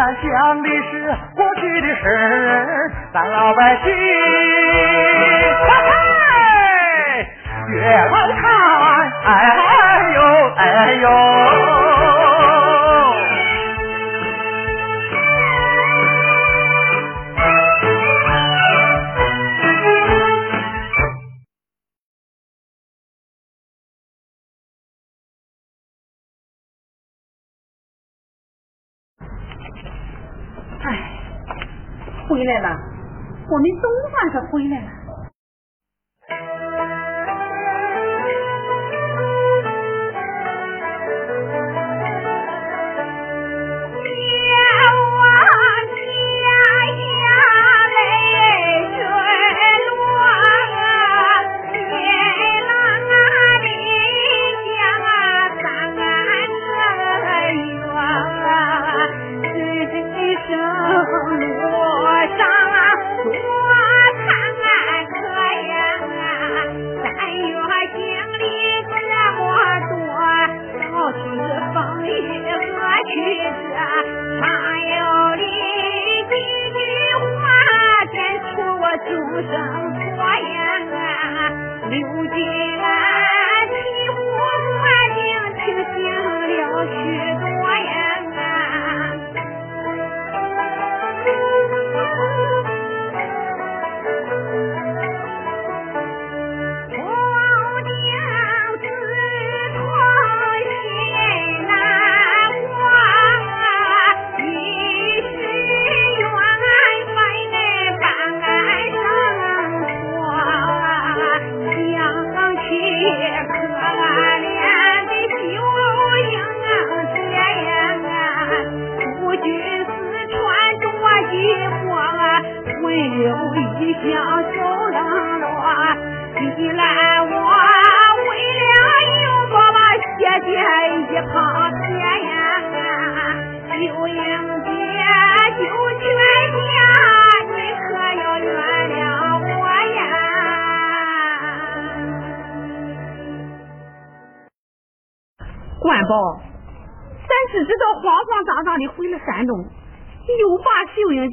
咱讲的是过去的事儿，咱老百姓嘿嘿越来看，哎呦哎呦。回来了，我们总算可回来了。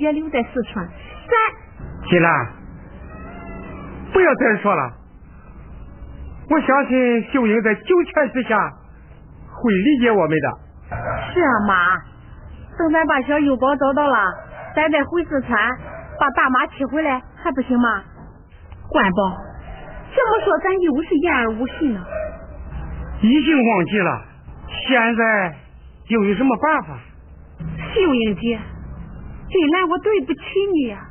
秀英姐留在四川，咱金兰，不要再说了。我相信秀英在九泉之下会理解我们的。是啊，妈，等咱把小幼宝找到了，咱再回四川把大妈娶回来，还不行吗？关宝，这么说咱又是言而无信了。已经忘记了，现在又有什么办法？秀英姐，进来，我对不起你呀、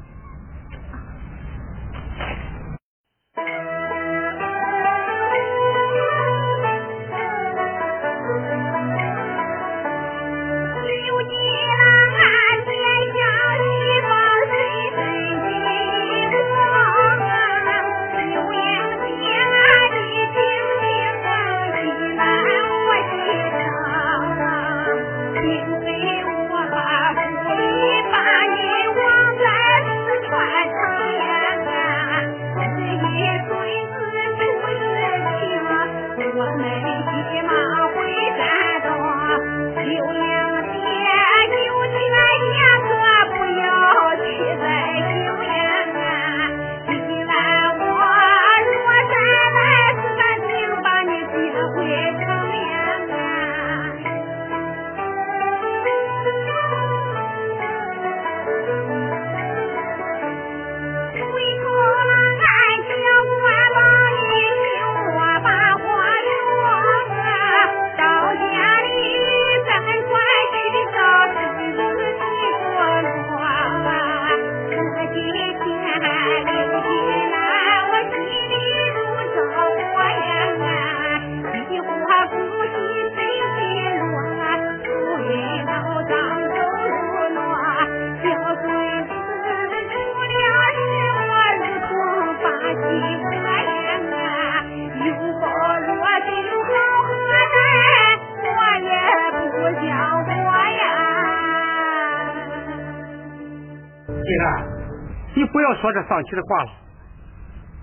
不要说这丧气的话了。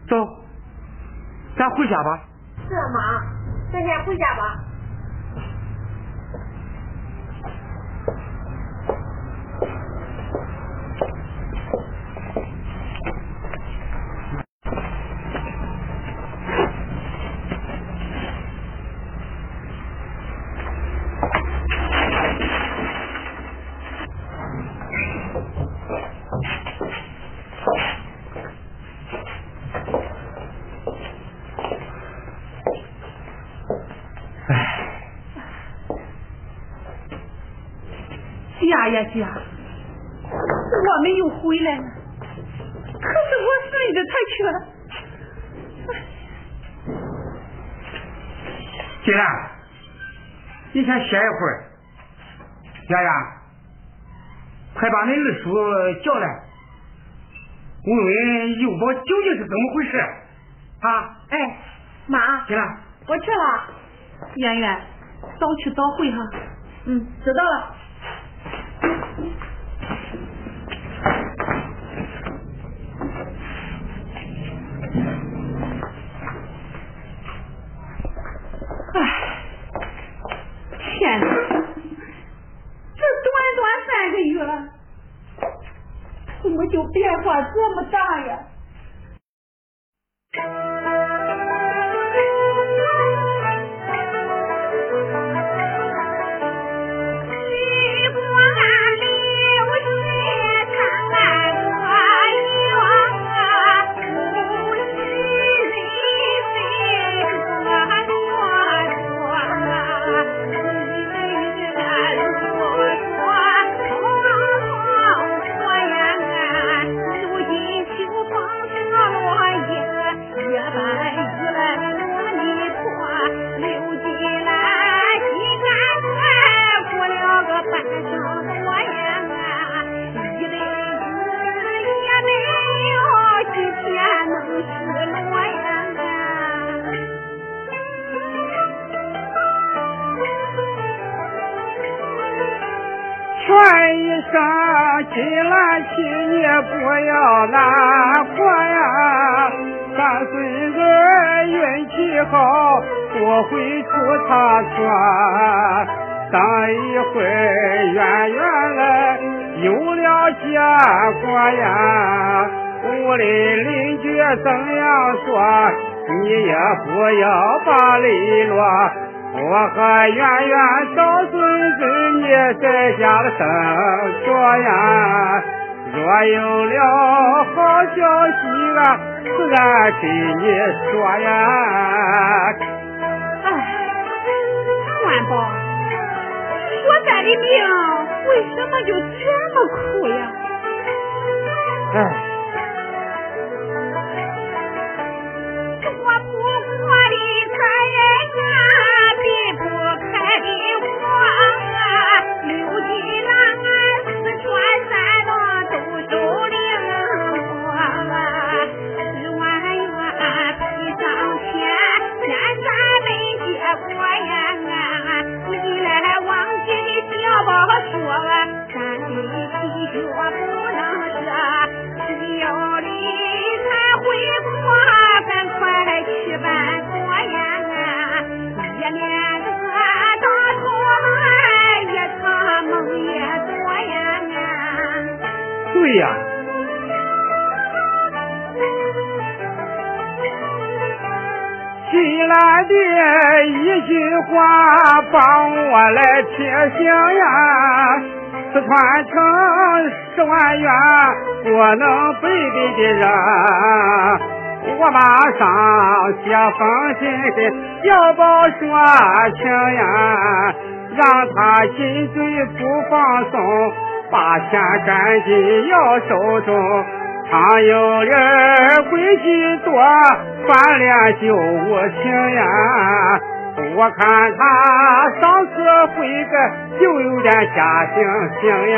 走，咱回家吧。是啊妈，咱先回家吧。家呀家，我们又回来了。可是我孙子他却……金兰，你先歇一会儿。丫丫，快把恁二叔叫来，问问幼宝究竟是怎么回事啊？哎，妈，金兰，我去了。圆圆，早去早回哈。嗯，知道了。你也不要把泪落。我和圆圆找孙子，你在家的等着呀。若有了好消息啊，自然给你说呀。哎，万宝，我咱的命为什么就这么苦呀？哎，对呀，新来的一句话帮我来提醒呀，四川城十万元不能白白的人，我马上写封信给小宝说情呀，让他心醉不放松，把钱赶紧要手中。常有人规矩多，翻脸就无情呀。我看他上次悔改，就有点假惺惺呀。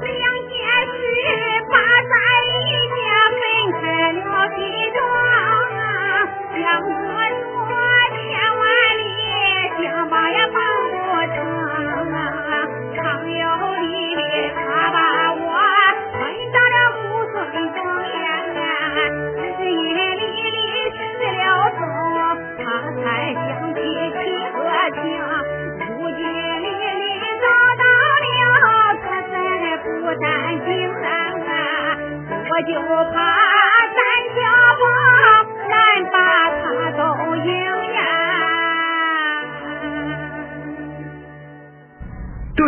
两件事把咱一家分开了的庄，两我也帮不成啊！常有丽丽他把我引到了污水中只是夜里里失了踪，他才想起妻和情。如今丽丽找到了，可在不担心啊，我就怕。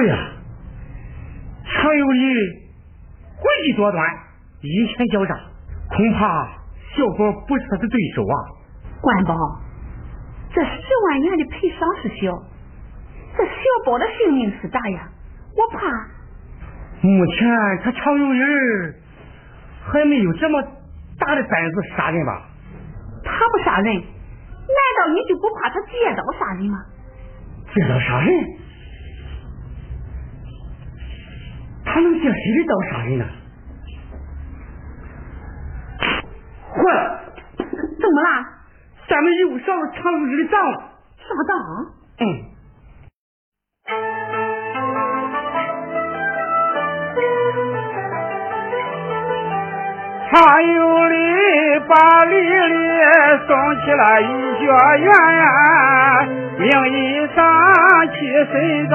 对呀，常有理，诡计多端，阴险狡诈，恐怕小宝不是他的对手啊。关宝，这十万元的赔偿是小，这小宝的性命是大呀，我怕。目前他常有人还没有这么大的胆子杀人吧？他不杀人，难道你就不怕他借刀杀人吗？借刀杀人？他能借谁的刀杀人呢？坏了！怎么了？咱们又上了常有理的当了。上当？嗯。常有理把丽丽送去了医学院，名义上去深造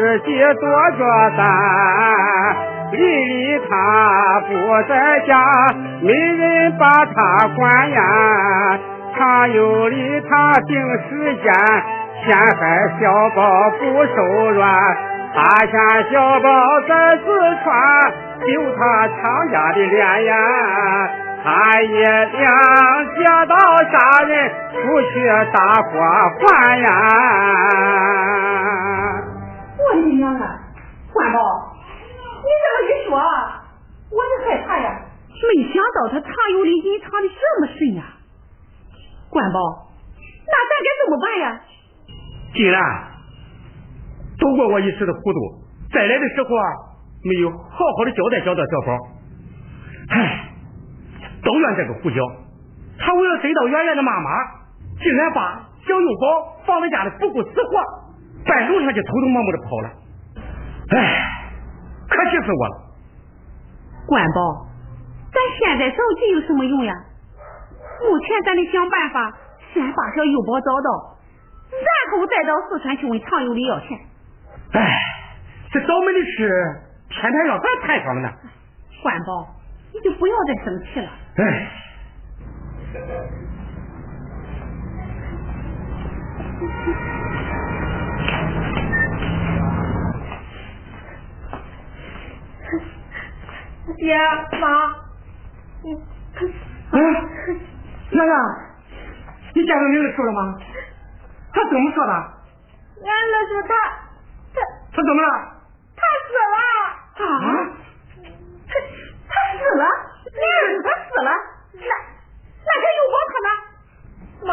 实际多着担。李丽她不在家，没人把他管呀。常有理他定时间，陷害小宝不手软，他嫌小宝在四川。丢他常家的脸呀，他也两借刀杀人，出去大伙还呀。我的娘啊，关宝，你这么一说，我就害怕呀。没想到他藏有的隐藏的这么深呀。关宝，那咱该怎么办呀？既然都怪我一时的糊涂，再来的时候啊。没有好好的交代交代小宝，唉，都怨这个胡椒，他为了追到圆圆的妈妈，竟然把小幼宝放在家里不顾死活，半路上就偷偷摸摸的跑了，哎，可气死我了！关宝，咱现在着急有什么用呀？目前咱得想办法，先把小幼宝找到，然后再到四川去问常有理要钱。哎，这倒霉的事。偏偏让咱摊上了呢，关宝，你就不要再生气了。哎，爹妈，嗯，娘娘，你见到你二叔了吗？他怎么说的？俺二叔他他他怎么了？他死了。啊！他他死了，你儿子他死了，那那个有我他呢？妈。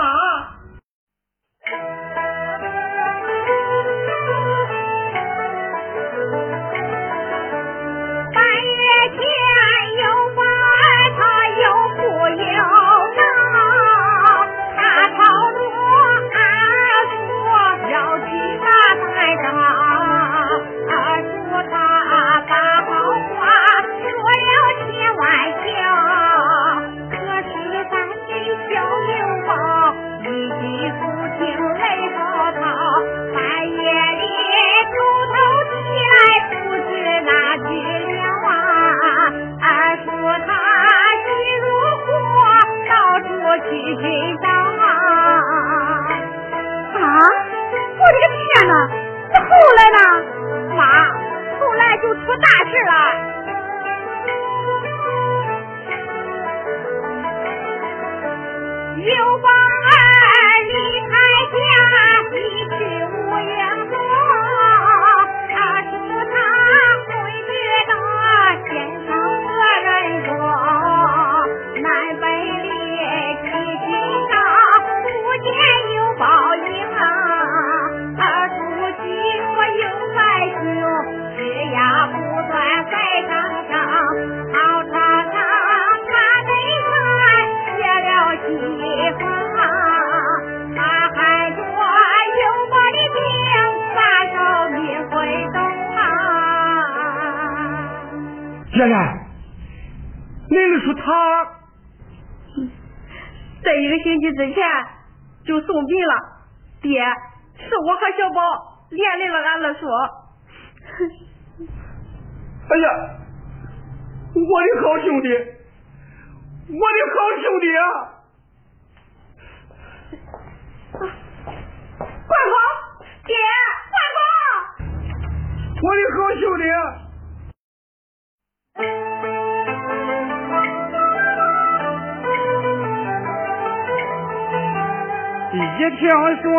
一听说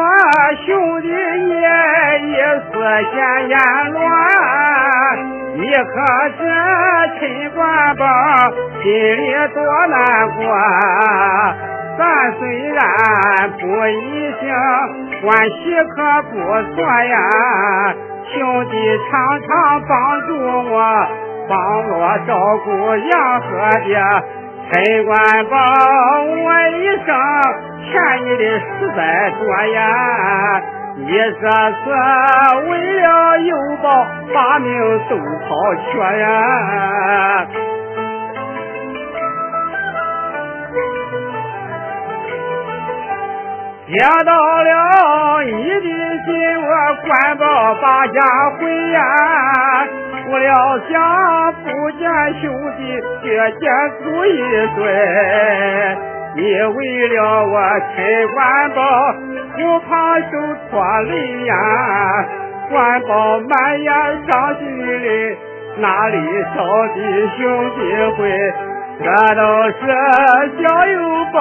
兄弟你一丝闲言乱，你可知陈官宝心里多难过？咱虽然不一姓，关系可不错呀。兄弟常常帮助我，帮我照顾杨和爹。陈官宝，我一生。欠你的实在多呀！你这是为了有报，把命都抛却呀！接到了你的信，我官报把家回呀！我料想不见兄弟，绝见足一对。你为了我陈官宝，不怕受拖累呀！官宝满眼伤心泪，哪里找的兄弟会？这都是小友宝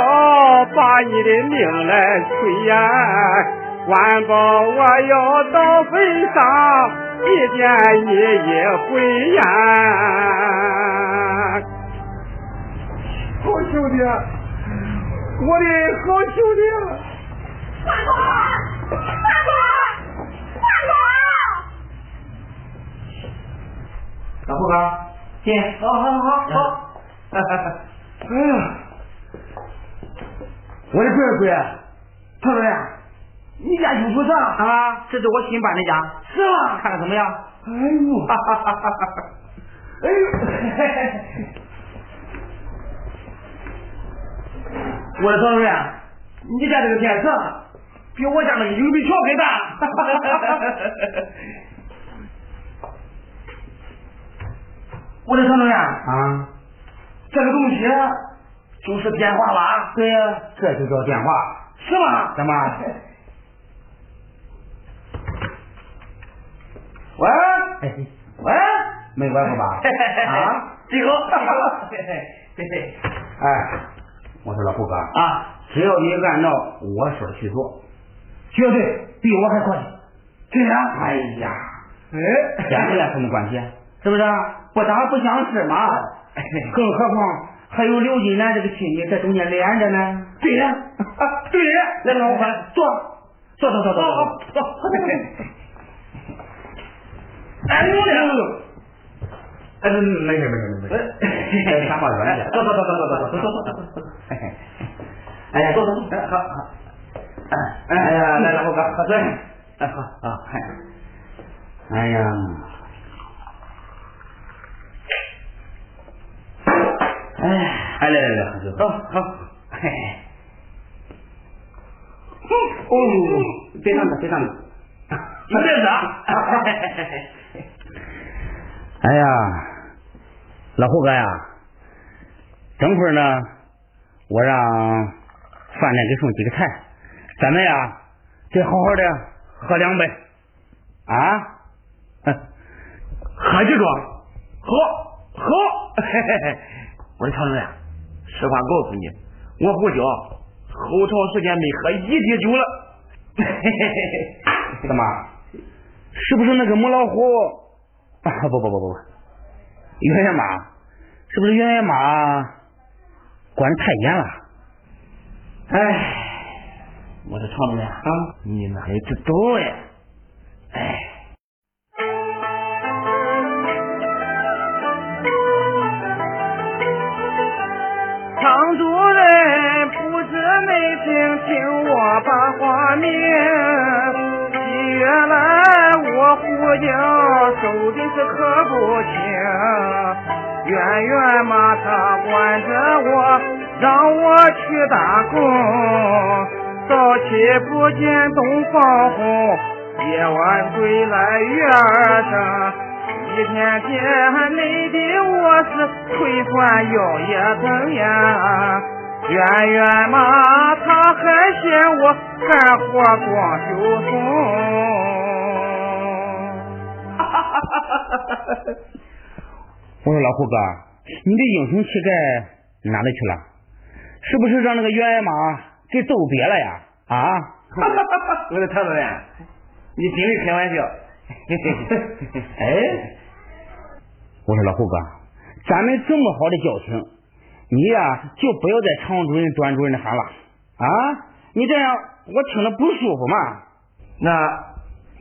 把你的命来催呀！官宝，我要到坟上祭奠你一回呀！好兄弟。我的好兄弟，大哥，大哥，大哥，老胡哥，进，好好好好，哎呀，我的乖乖，曹主任，你家有不啥啊？这是我新搬的家，是吗？看看怎么样？哎呦，哈哈哈哈哈！哎呦。我的曹主任，你家这个电视比我家那个邮币桥还大。我的曹主任啊，这个东西就是电话吧？对呀，这就叫电话，是吗？怎么？喂 喂，没关系吧？啊，几个？哎。我说老胡哥啊，只要你按照我说的去做，绝对比我还快。对呀，哎呀，哎，跟这什么关系？是不是？不打不相识嘛。更何况还有刘金兰这个亲戚在中间连着呢。对呀，对呀，来老胡哥，坐，坐坐坐坐坐坐。哎呦呦！哎，没没事没事没事，在沙发上坐坐坐坐坐坐坐坐坐坐。哎呀，坐坐坐，好好。哎哎呀，来了，我哥喝水。哎好啊，嗨。哎呀。哎，哎来来来，喝水。好好。嘿。哦，别上着，别上着。有点热。哎呀，老胡哥呀，等会儿呢，我让饭店给送几个菜，咱们呀得好好的喝两杯啊，喝几桌，喝喝，我的曹主任，实话告诉你，我胡椒好长时间没喝一滴酒了，嘿嘿嘿怎么？是不是那个母老虎？啊不不不不不，越野马是不是越野马管的太严了？哎，我的常主任啊，你哪里知道呀？哎，常主任不知没听我把话明，原来。我胡家受的是可不轻，远远嘛他管着我，让我去打工。早起不见东方红，夜晚归来月儿升。天天累的我是腿酸腰也疼呀。圆圆嘛，他还嫌我干活光手松。我说老胡哥，你的英雄气概哪里去了？是不是让那个原马给揍瘪了呀？啊！我说太主任，你尽力开玩笑。哎，我说老胡哥，咱们这么好的交情，你呀就不要在常主任、段主任的喊了啊！你这样我听着不舒服嘛。那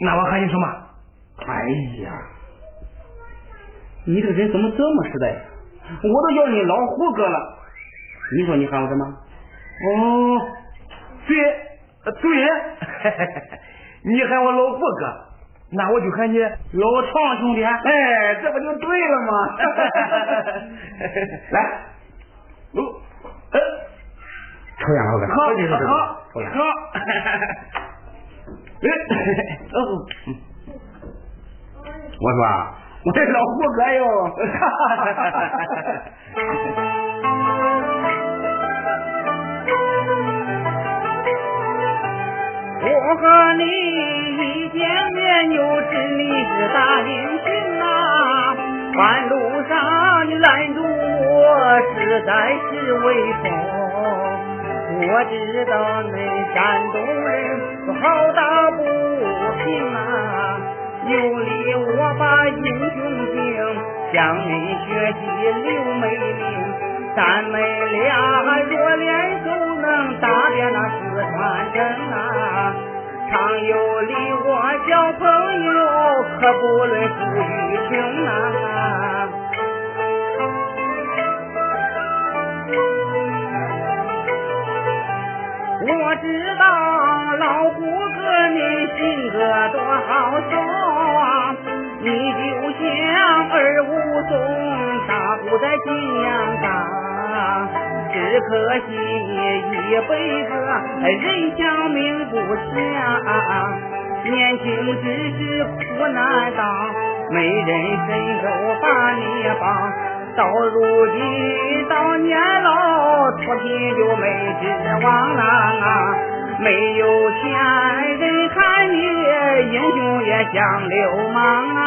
那我喊你什么？哎呀，你这个人怎么这么实在？我都叫你老胡哥了，你说你喊我什么？哦，对，对，你喊我老胡哥，那我就喊你老常兄弟。哎，这不就对了吗？来，哦，呃，抽烟老哥，好，好，抽烟。好，哎，哦。我说啊，我这老胡哥哟。我和你一见面就知你是大英雄啊！半路上你拦住我，实在是威风。我知道恁山东人好打不平啊！有理我把英雄敬，向你学习刘美玲。咱们俩若联手，能打遍那四川人啊！常有理我交朋友，可不论富与穷啊！我知道老胡哥你性格多豪爽，你就像二武松，打不在金阳冈。只可惜你一辈子人想命不强，年轻只是苦难当，没人伸手把你帮。到如今到年老，脱贫就没指望啦。没有钱人看你英雄也像流氓啊！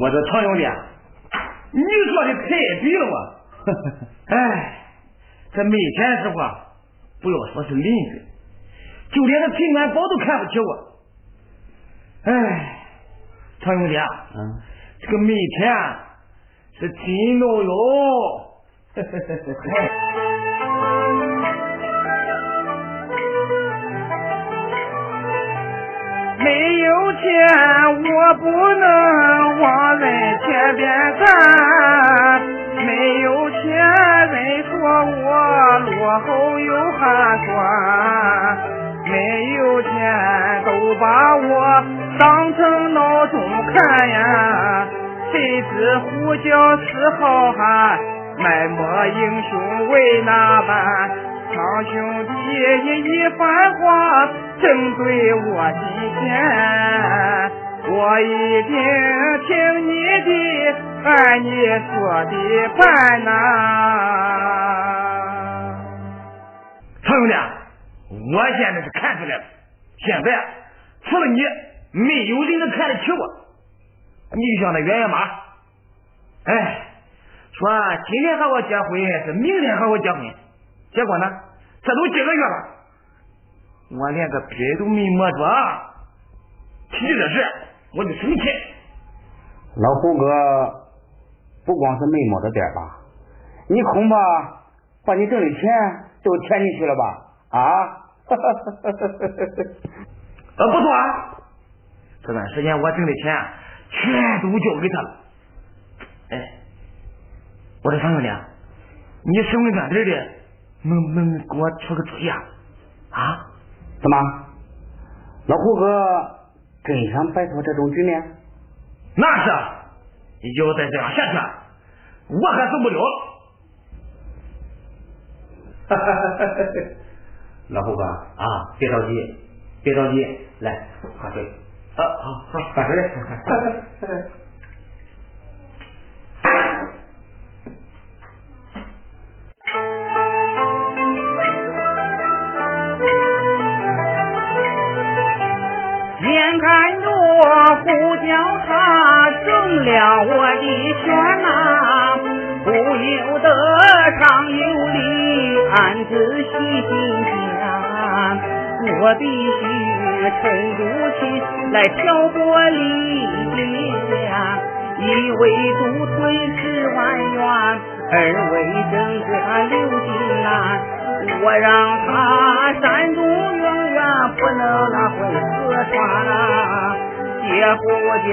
我说常兄弟，你说的太对了。哎，这没钱时候啊，不要说是邻居，就连个平安宝都看不起我。哎。常兄弟啊，嗯，这个没钱是真闹哟。没有钱，我不能往人前边站。没，说我落后又寒酸。没有钱，都把我当成孬种看呀。谁知呼叫是好汉，埋没英雄为哪般？常兄弟，你一番话正对我心弦，我一定听你的，按你说的办呐。常兄弟，我现在是看出来了，现在除了你，没有人能看得起我。你就像那圆圆妈，哎，说今天和我结婚，是明天和我结婚。结果呢？这都几个月了，我连个边都没摸着。提这事，我就生气。老胡哥，不光是没摸着点吧，你恐怕把你挣的钱都填进去了吧？啊？呃，不错啊，这段时间我挣的钱全都交给他了。哎，我说三兄弟，你省稳点点的。能能给我出个主意啊？啊？怎么？老胡哥真想摆脱这种局面？那是，要再这样下去，我还受不了。哈哈哈哈哈！老胡哥啊，别着急，别着急，来喝水。啊，好，好，办事了我的选呐，不由得常有理暗自细心想，我必须沉住气来挑拨离间。一为独吞十万元，二为整个刘金兰，我让他山东永远不能那回四川啊！姐夫叫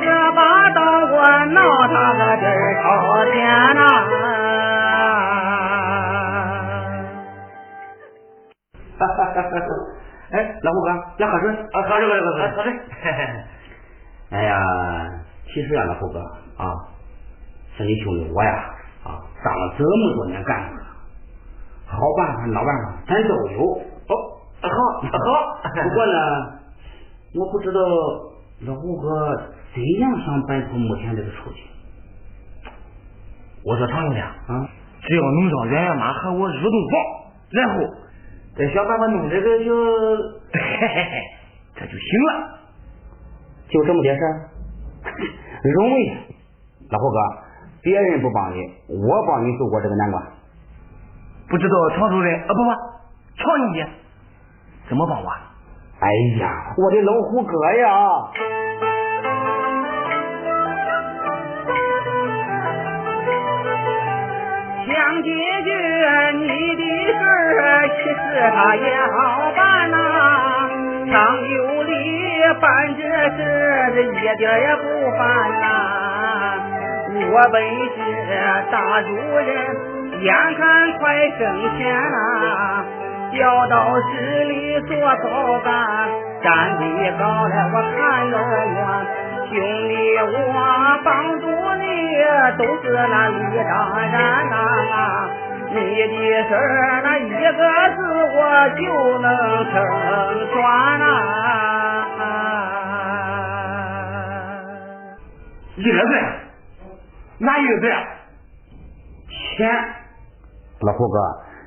这把刀，我闹他个这儿朝天呐！哈哈哈！哎，老胡哥，来喝水啊，喝水，喝水，喝水。哎呀，其实啊，老胡哥啊，像你兄弟我呀啊，当了这么多年干部了，好办法、老办法咱都有。哦，好，好。不过呢，我不知道老胡哥怎样想摆脱目前这个处境。我说常兄弟，啊，只要能让冉冉妈和我入洞房，然后再想办法弄这个就，嘿嘿嘿，这就行了。就这么点事儿，容易。老胡哥，别人不帮你，我帮你度过这个难关。不知道常主任啊，不不，常兄弟怎么帮我？哎呀，我的老胡哥呀！想解决你的事儿，其实他也好办呐、常有理办这事，这一点也不烦呐、我本是大主人，眼看快升迁啦、调到市里做早干，站得高了我看得远。兄弟，我帮助你都是那理当然呐、你的事儿那一个字我就能成全呐、一个字，哪一个字？钱，老胡哥，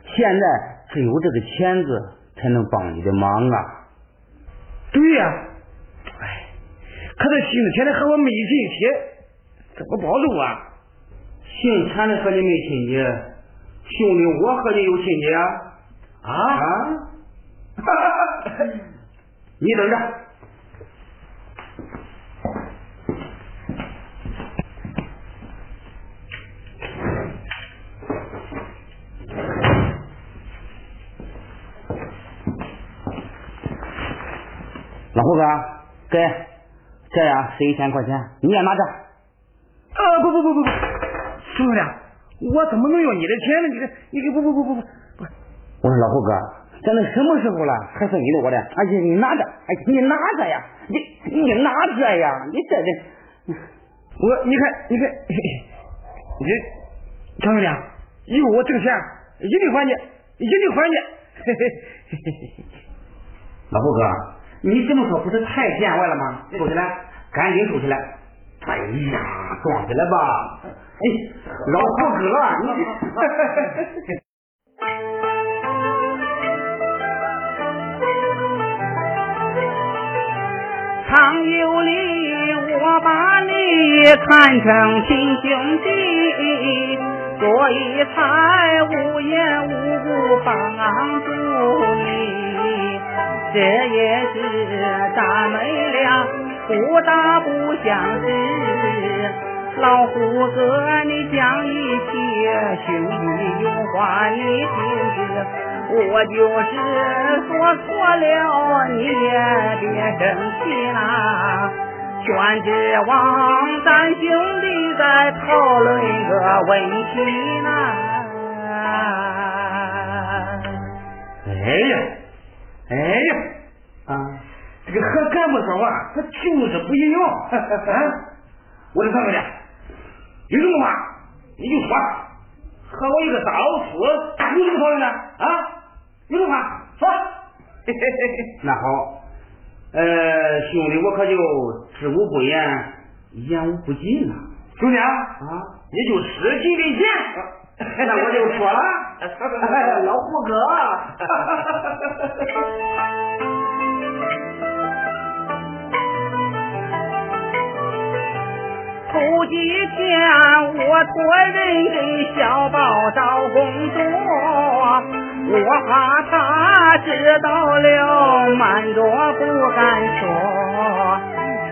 现在只有这个钱子才能帮你的忙啊！对呀、哎，可这姓钱的和我没亲戚，怎么帮助啊？姓钱的和你没亲戚，兄弟，我和你有亲戚啊！啊？啊！你等着。老胡哥，给，这样是一千块钱，你也拿着。呃，不不不不不，兄弟，我怎么能要你的钱呢？你这，你这不不不不不不，我说老胡哥，咱都什么时候了，还是你的我的？而且你拿着，哎，你拿着呀，你你拿着呀，你这这，我你看你看，嘿嘿你这常兄弟，以后我挣钱一定还你，一定还你。嘿嘿嘿嘿嘿老胡哥，你这么说不是太见外了吗？收起来，赶紧收起来。哎呀，装起来吧。哎，老胡哥，你。常 有理，我把你看成亲兄弟，所以才无缘无故帮助你。这也是咱们俩不打不相识。老胡哥，你讲一切，兄弟有话你听着。我就是说错了，你也别生气啦。全指望咱兄弟再讨论个问题呢。哎呀，哎呀，啊，这个和干部说话，他就是不一样。啊，我的常兄弟，有什么话你就说，和我一个大老粗有什么讨论的啊？有什么话说？嘿嘿嘿嘿。那好，呃，兄弟，我可就知无不言，言无不尽了。兄弟啊，啊，你就十几的钱，那我就说了，老胡哥。头几天我托人给小宝找工作，我怕他知道了瞒着不敢说。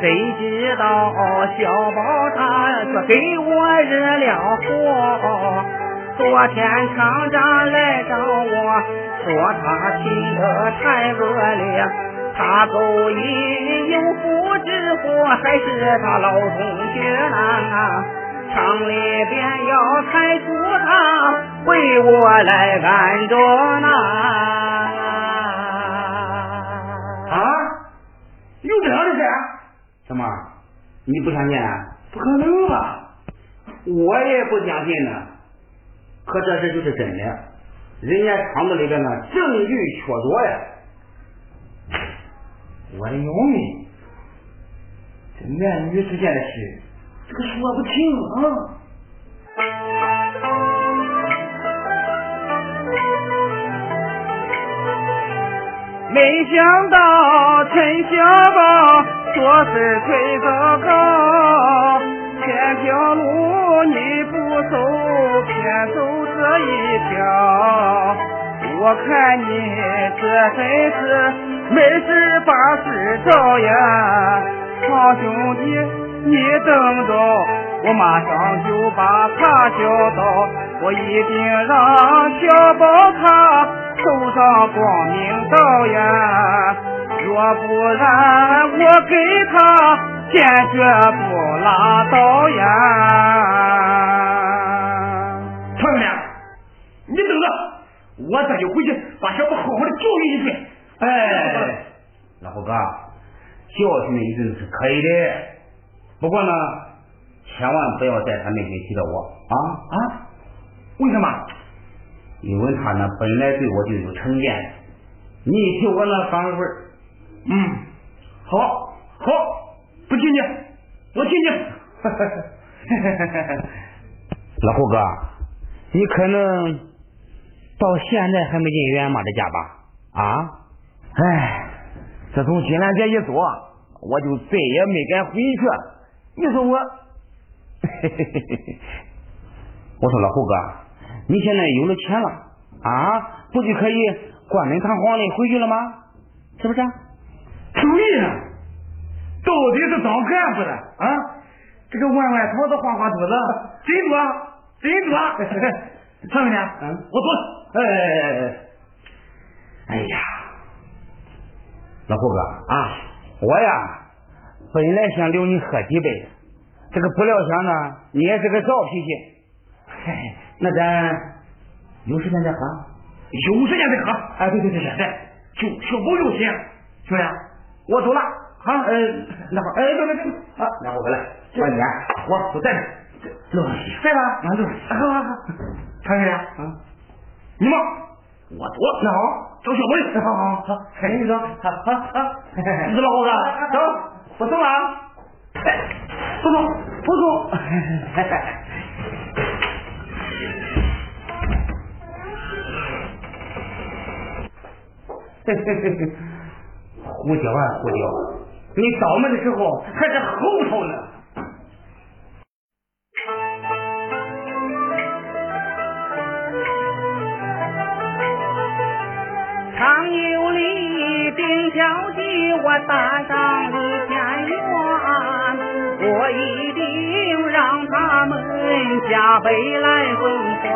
谁知道小宝他却给我惹了祸。昨天厂长来找我说他情得太恶劣。他勾引有夫之妇，还是他老同学呐？厂里边要开除他，为我来安着呢。啊，有这样的事？怎么？你不相信？不可能吧？我也不相信呢。可这事就是真的，人家厂子里边呢证据确凿呀。我的要命！这男女之间的事，这个说不清啊。没想到陈小宝做事忒糟糕，天条路你不走，偏走这一条。我看你这真是没事把事找呀，好兄弟，你等着，我马上就把他叫到，我一定让小宝他走上光明道呀，若不然我给他坚决不拉倒呀。厂长，你等着，我这就回去把小宝好好的教育一顿。哎，老胡哥，教训一顿是可以的，不过呢，千万不要在他面前提到我啊啊？为什么？因为他呢本来对我就有成见，你一提我那反而嗯，好，好，不听你，我听你。老胡哥，你可能到现在还没进远马的家吧？啊？哎，自从金兰姐一走，我就再也没敢回去。你说我，我说老胡哥，你现在有了钱了啊，不就可以冠冕堂皇的回去了吗？是不是？注意啊，到底是当干部的啊，这个弯弯桃子花花肚子，真多，真多。厂长，嗯，我走了。哎哎哎哎！哎呀，老胡哥啊，我呀本来想留你喝几杯，这个不料想呢，你也是个躁脾气。嗨，那咱有时间再喝。有时间再喝。哎，对对对对对，就小宝有心，兄弟，我走了啊。呃，那会儿，哎，别别别，啊，那我回来，慢点，我我在这，乐上去，在吧？啊，对，好好好，常学啊，你吗，我走了。那好，找小宝。好好好，你走，好好好，你是老胡子，走，我走了啊。不走，不走。嘿嘿嘿嘿，胡椒啊胡椒，你倒霉的时候还在后头呢。常有里丁小弟，我打上一片缘，我一定让他们加倍来奉还。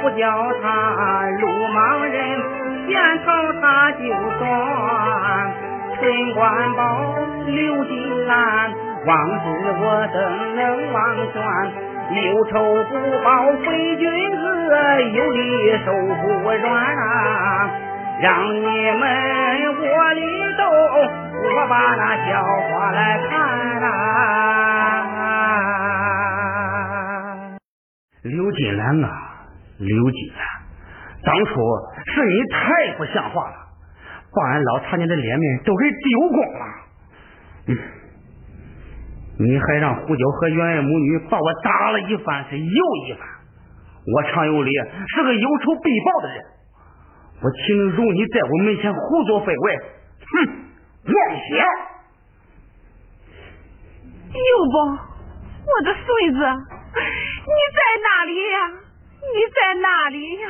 不叫他鲁莽人，见头他就断。春官宝，刘金兰，往事我怎能忘转？有仇不报非君子，有理手不软啊！让你们窝里斗，我把那笑话来看啊！刘金兰啊，刘金兰，当初是你太不像话了，把俺老茶娘的脸面都给丢光了。嗯，你还让胡九和员外母女把我打了一番是又一番。我常有理是个有仇必报的人，我岂能容你在我门前胡作非为？哼，妄想！有宝，我的孙子，你在哪里呀？你在哪里呀？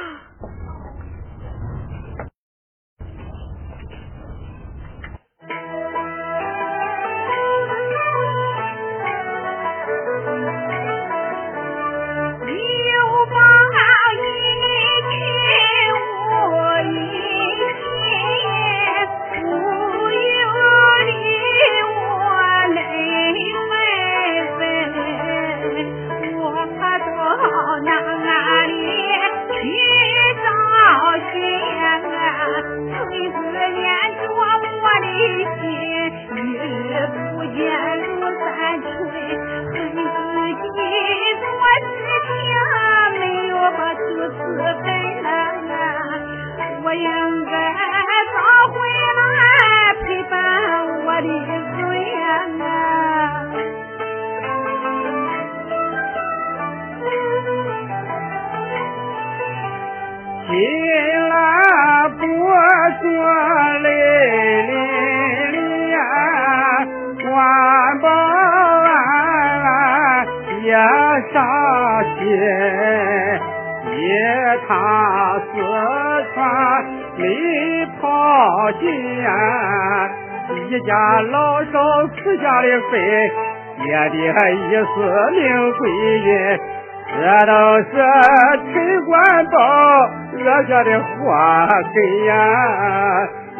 谁呀！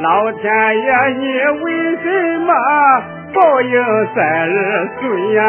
老天爷，你为什么报应三儿孙呀？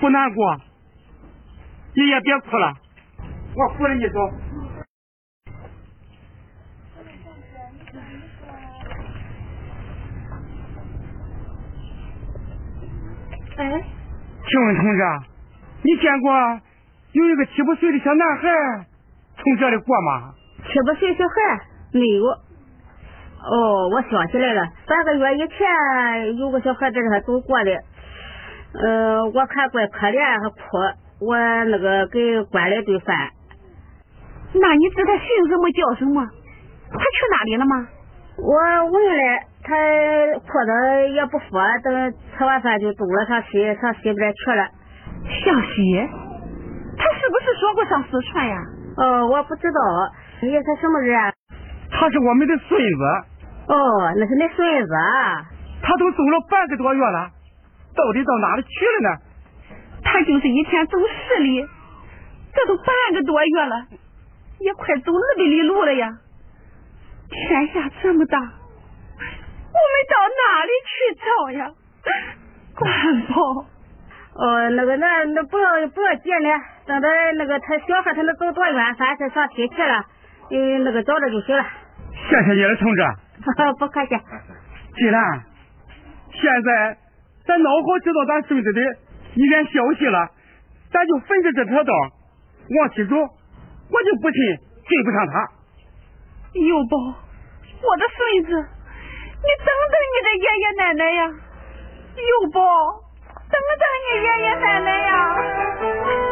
不难过，你也别哭了，我扶着你走。哎，请问同志，你见过有一个七八岁的小男孩从这里过吗？七八岁小孩没有。哦，我想起来了，半个月以前有个小孩在这走过的，呃，我看怪可怜还哭，我那个给管了顿饭。那你知他姓什么叫什么？他去哪里了吗？我问了。他哭的也不说，等吃完饭就走了，上西上西边去了。向西？他是不是说过上四川呀？哦，我不知道。你他什么人啊？他是我们的孙子。哦，那是你孙子。他都走了半个多月了，到底到哪里去了呢？他就是一天走十里，这都半个多月了，也快走二百里路了呀。天下这么大。我们到哪里去找呀？官宝，哦，那个，那那不要不要急了，等他那个他小孩他能走多远，反正上西去了，嗯，那个找着就行了。谢谢你了，同志。不客气。既然现在咱老好知道咱孙子的一点消息了，咱就顺着这条道往西走，我就不信追不上他。幼宝，我的孙子。你等等你的爷爷奶奶呀，幼宝？等等你爷爷奶奶呀。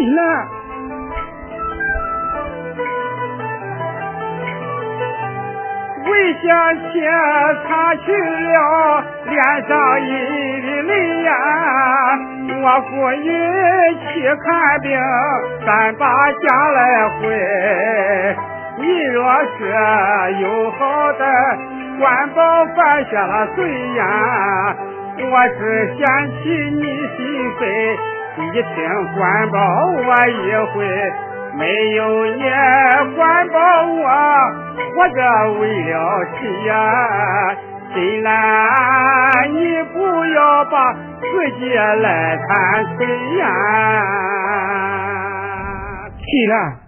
进来。为想起擦去了脸上一滴泪呀，我故意去看病，咱把家来回。你若是有好的，官保犯下了罪呀，我是嫌弃你心肺，一听官保我一回。没有你管保我，我这为了谁呀？金兰，你不要把自己来贪罪呀！金兰，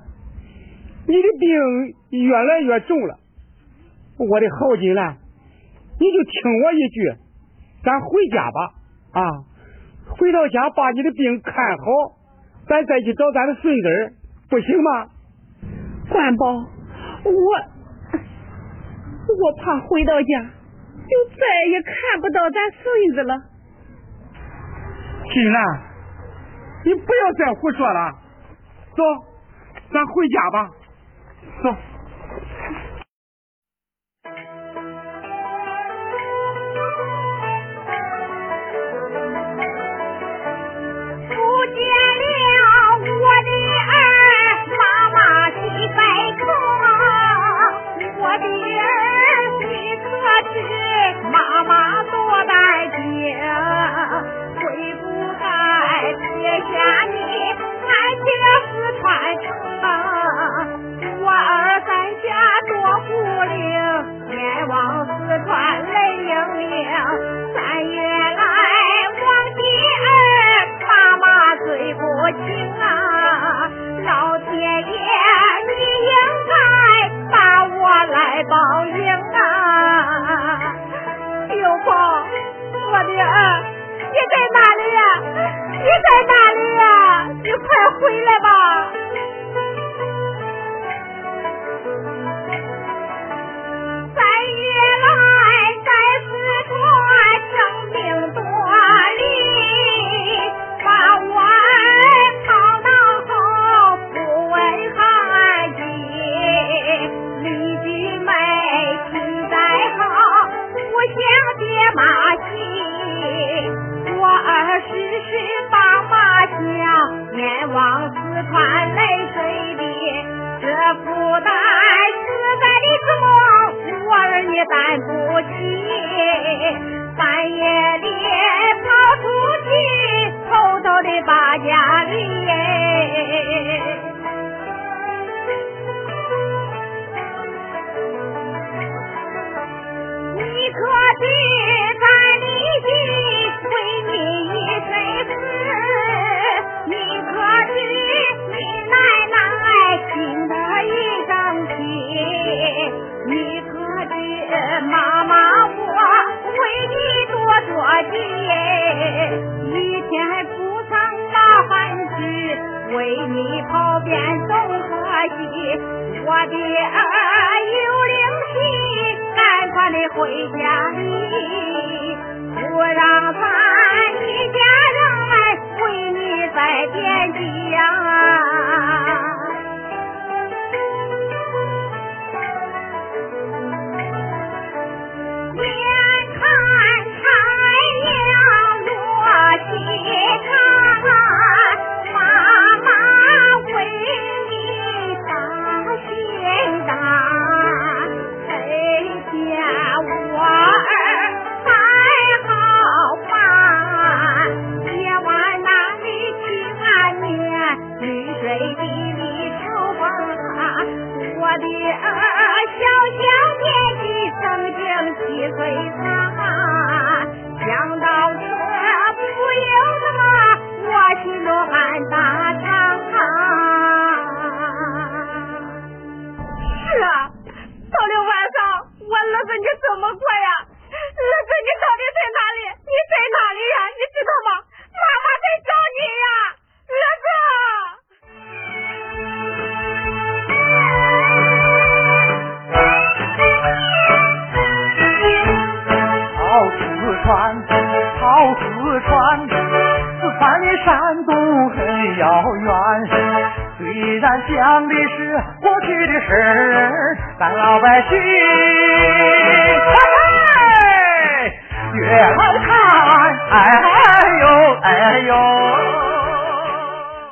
你的病越来越重了，我的好金兰，你就听我一句，咱回家吧，啊，回到家把你的病看好，咱再去找咱的孙子儿。不行吗？管宝，我我怕回到家就再也看不到咱孙子了。金兰，你不要再胡说了，走，咱回家吧，走。四川城？我儿在家多孤零，眼望四川泪盈盈。三月来望你儿，妈妈最不情啊！老天爷，你应该把我来报应啊！有宝，我的儿，你在哪里呀？你在哪里呀？你快回来吧！我的儿有灵犀，赶快的回家